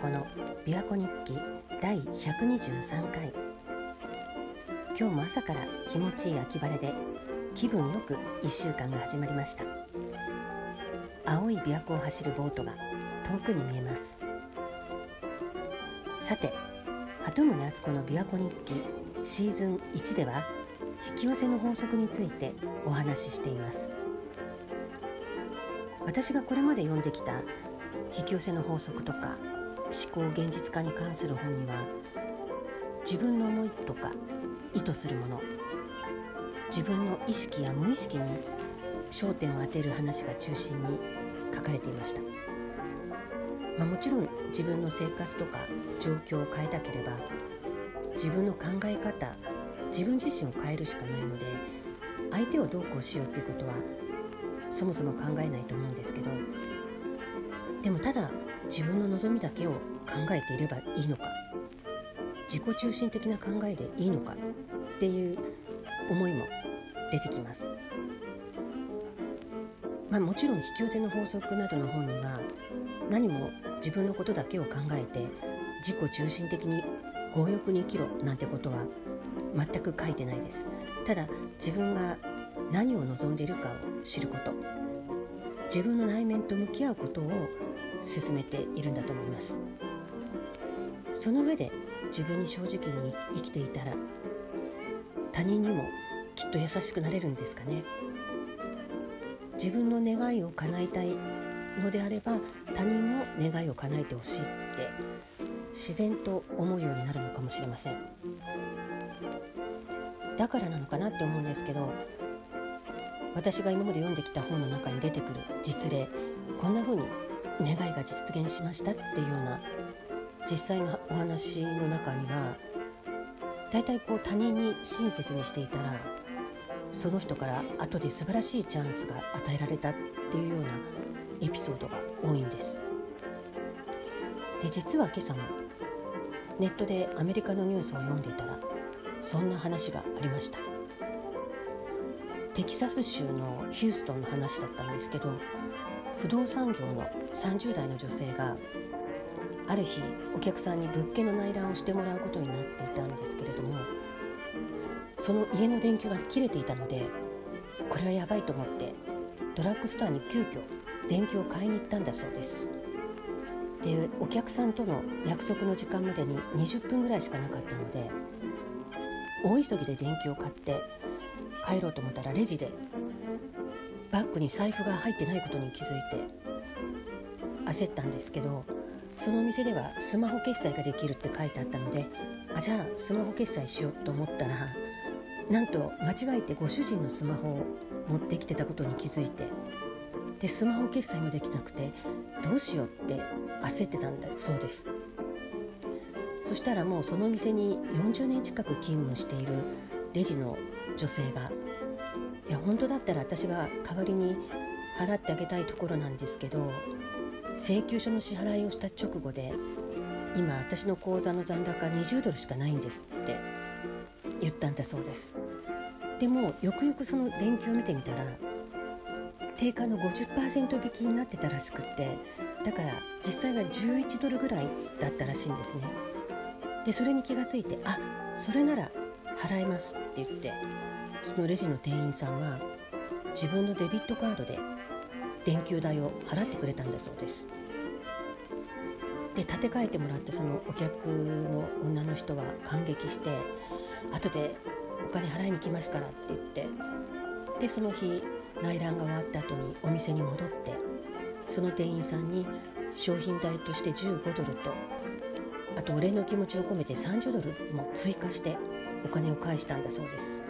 子の琵琶湖日記第123回。今日も朝から気持ちいい秋晴れで気分よく1週間が始まりました。青い琵琶湖を走るボートが遠くに見えます。さて鳩宗敦子の琵琶湖日記シーズン1では引き寄せの法則についてお話ししています。私がこれまで読んできた引き寄せの法則とか思考現実化に関する本には自分の思いとか意図するもの自分の意識や無意識に焦点を当てる話が中心に書かれていました、まあ、もちろん自分の生活とか状況を変えたければ自分の考え方自分自身を変えるしかないので相手をどうこうしようっていうことはそもそも考えないと思うんですけどでもただ自分の望みだけを考えていればいいのか自己中心的な考えでいいのかっていう思いも出てきます。まあ、もちろん引き寄せの法則などの本には何も自分のことだけを考えて自己中心的に強欲に生きろなんてことは全く書いてないですただ自分が何を望んでいるかを知ること自分の内面と向き合うことを進めているんだと思います。その上で自分に正直に生きていたら他人にもきっと優しくなれるんですかね。自分の願いを叶えたいのであれば他人も願いを叶えてほしいって自然と思うようになるのかもしれません。だからなのかなって思うんですけど私が今まで読んできた本の中に出てくる実例こんな風に願いが実現しましたっていうような実際のお話の中には大体こう他人に親切にしていたらその人から後で素晴らしいチャンスが与えられたっていうようなエピソードが多いんです。で実は今朝もネットでアメリカのニュースを読んでいたらそんな話がありました。テキサス州のヒューストンの話だったんですけど不動産業の30代の女性がある日お客さんに物件の内覧をしてもらうことになっていたんですけれどもその家の電球が切れていたのでこれはやばいと思ってドラッグストアに急遽電球を買いに行ったんだそうです。でお客さんとの約束の時間までに20分ぐらいしかなかったので大急ぎで電球を買って帰ろうと思ったらレジでバッグに財布が入ってないことに気づいて焦ったんですけどそのお店ではスマホ決済ができるって書いてあったのであじゃあスマホ決済しようと思ったらなんと間違えてご主人のスマホを持ってきてたことに気づいてでスマホ決済もできなくてどうしようって焦ってたんだそうです。そしたらもうそのお店に40年近く勤務しているレジの女性が「いや本当だったら私が代わりに払ってあげたいところなんですけど請求書の支払いをした直後で今私の口座の残高20ドルしかないんですって言ったんだそうです。でもよくよくその電気を見てみたら定価の50%引きになってたらしくってだから実際は11ドルぐらいだったらしいんですね。でそれに気がついてあそれなら払いますって言ってそのレジの店員さんは自分のデビットカードで電球代を払ってくれたんだそうです。で立て替えてもらってそのお客の女の人は感激して後でお金払いに来ますからって言ってでその日内覧が終わった後にお店に戻ってその店員さんに商品代として15ドルとあとお礼の気持ちを込めて30ドルも追加してお金を返したんだそうです。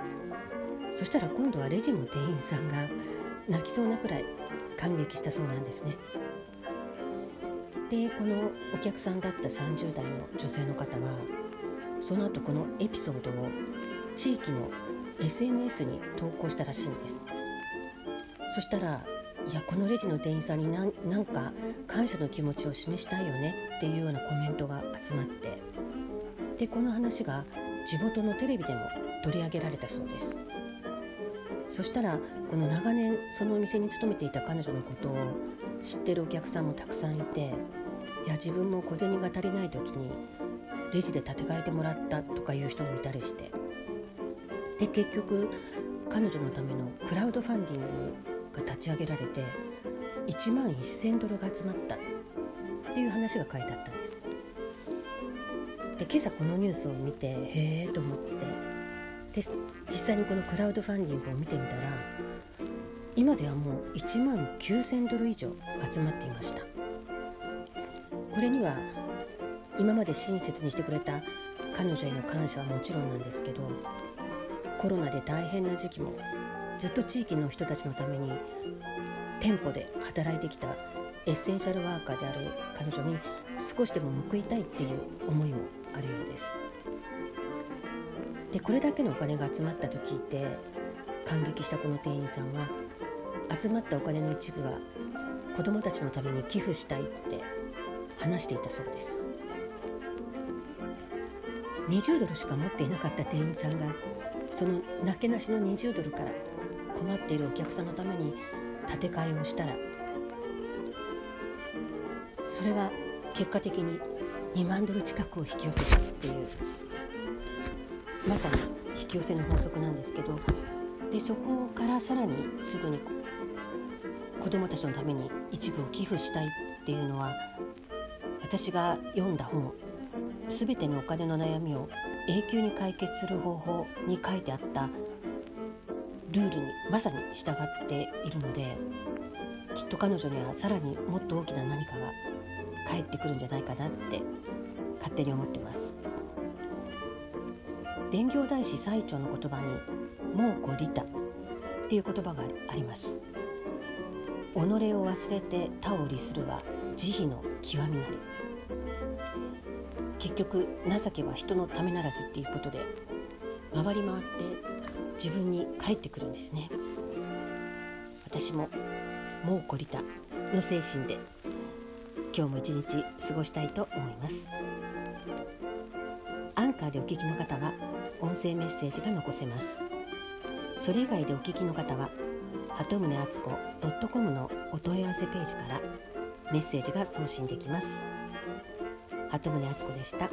そしたら今度はレジの店員さんが泣きそうなくらい感激したそうなんですね。でこのお客さんだった30代の女性の方はその後このエピソードを地域の SNS に投稿したらしいんです。そしたらいやこのレジの店員さんになんなんか感謝の気持ちを示したいよねっていうようなコメントが集まってでこの話が地元のテレビでも取り上げられたそうです。そしたらこの長年そのお店に勤めていた彼女のことを知ってるお客さんもたくさんいていや自分も小銭が足りない時にレジで立て替えてもらったとかいう人もいたりしてで結局彼女のためのクラウドファンディングが立ち上げられて1万1,000ドルが集まったっていう話が書いてあったんです。で今朝このニュースを見てへえと思ってで実際にこのクラウドファンディングを見てみたら今ではもう1万9,000ドル以上集まっていました。これには今まで親切にしてくれた彼女への感謝はもちろんなんですけどコロナで大変な時期もずっと地域の人たちのために店舗で働いてきたエッセンシャルワーカーである彼女に少しでも報いたいっていう思いもあるようです。でこれだけのお金が集まったと聞いて感激したこの店員さんは集まったお金の一部は子どもたちのために寄付したいって話していたそうです。20ドルしか持っていなかった店員さんがそのなけなしの20ドルから困っているお客さんのために建て替えをしたらそれが結果的に2万ドル近くを引き寄せたっていうまさに引き寄せの法則なんですけどでそこからさらにすぐに子どもたちのために一部を寄付したいっていうのは私が読んだ本「すべてのお金の悩みを永久に解決する方法」に書いてあったルールにまさに従っているのできっと彼女にはさらにもっと大きな何かが返ってくるんじゃないかなって勝手に思ってます。伝行大師最澄の言葉に「猛虎利他」っていう言葉があります。己を忘れて他を利するは慈悲の極みなり。結局情けは人のためならずっていうことで回り回って自分に返ってくるんですね。私も猛虎利他の精神で今日も一日過ごしたいと思います。アンカーでお聞きの方は音声メッセージが残せます。それ以外でお聞きの方は鳩宗敦子 .com のお問い合わせページからメッセージが送信できます。鳩宗敦子でした。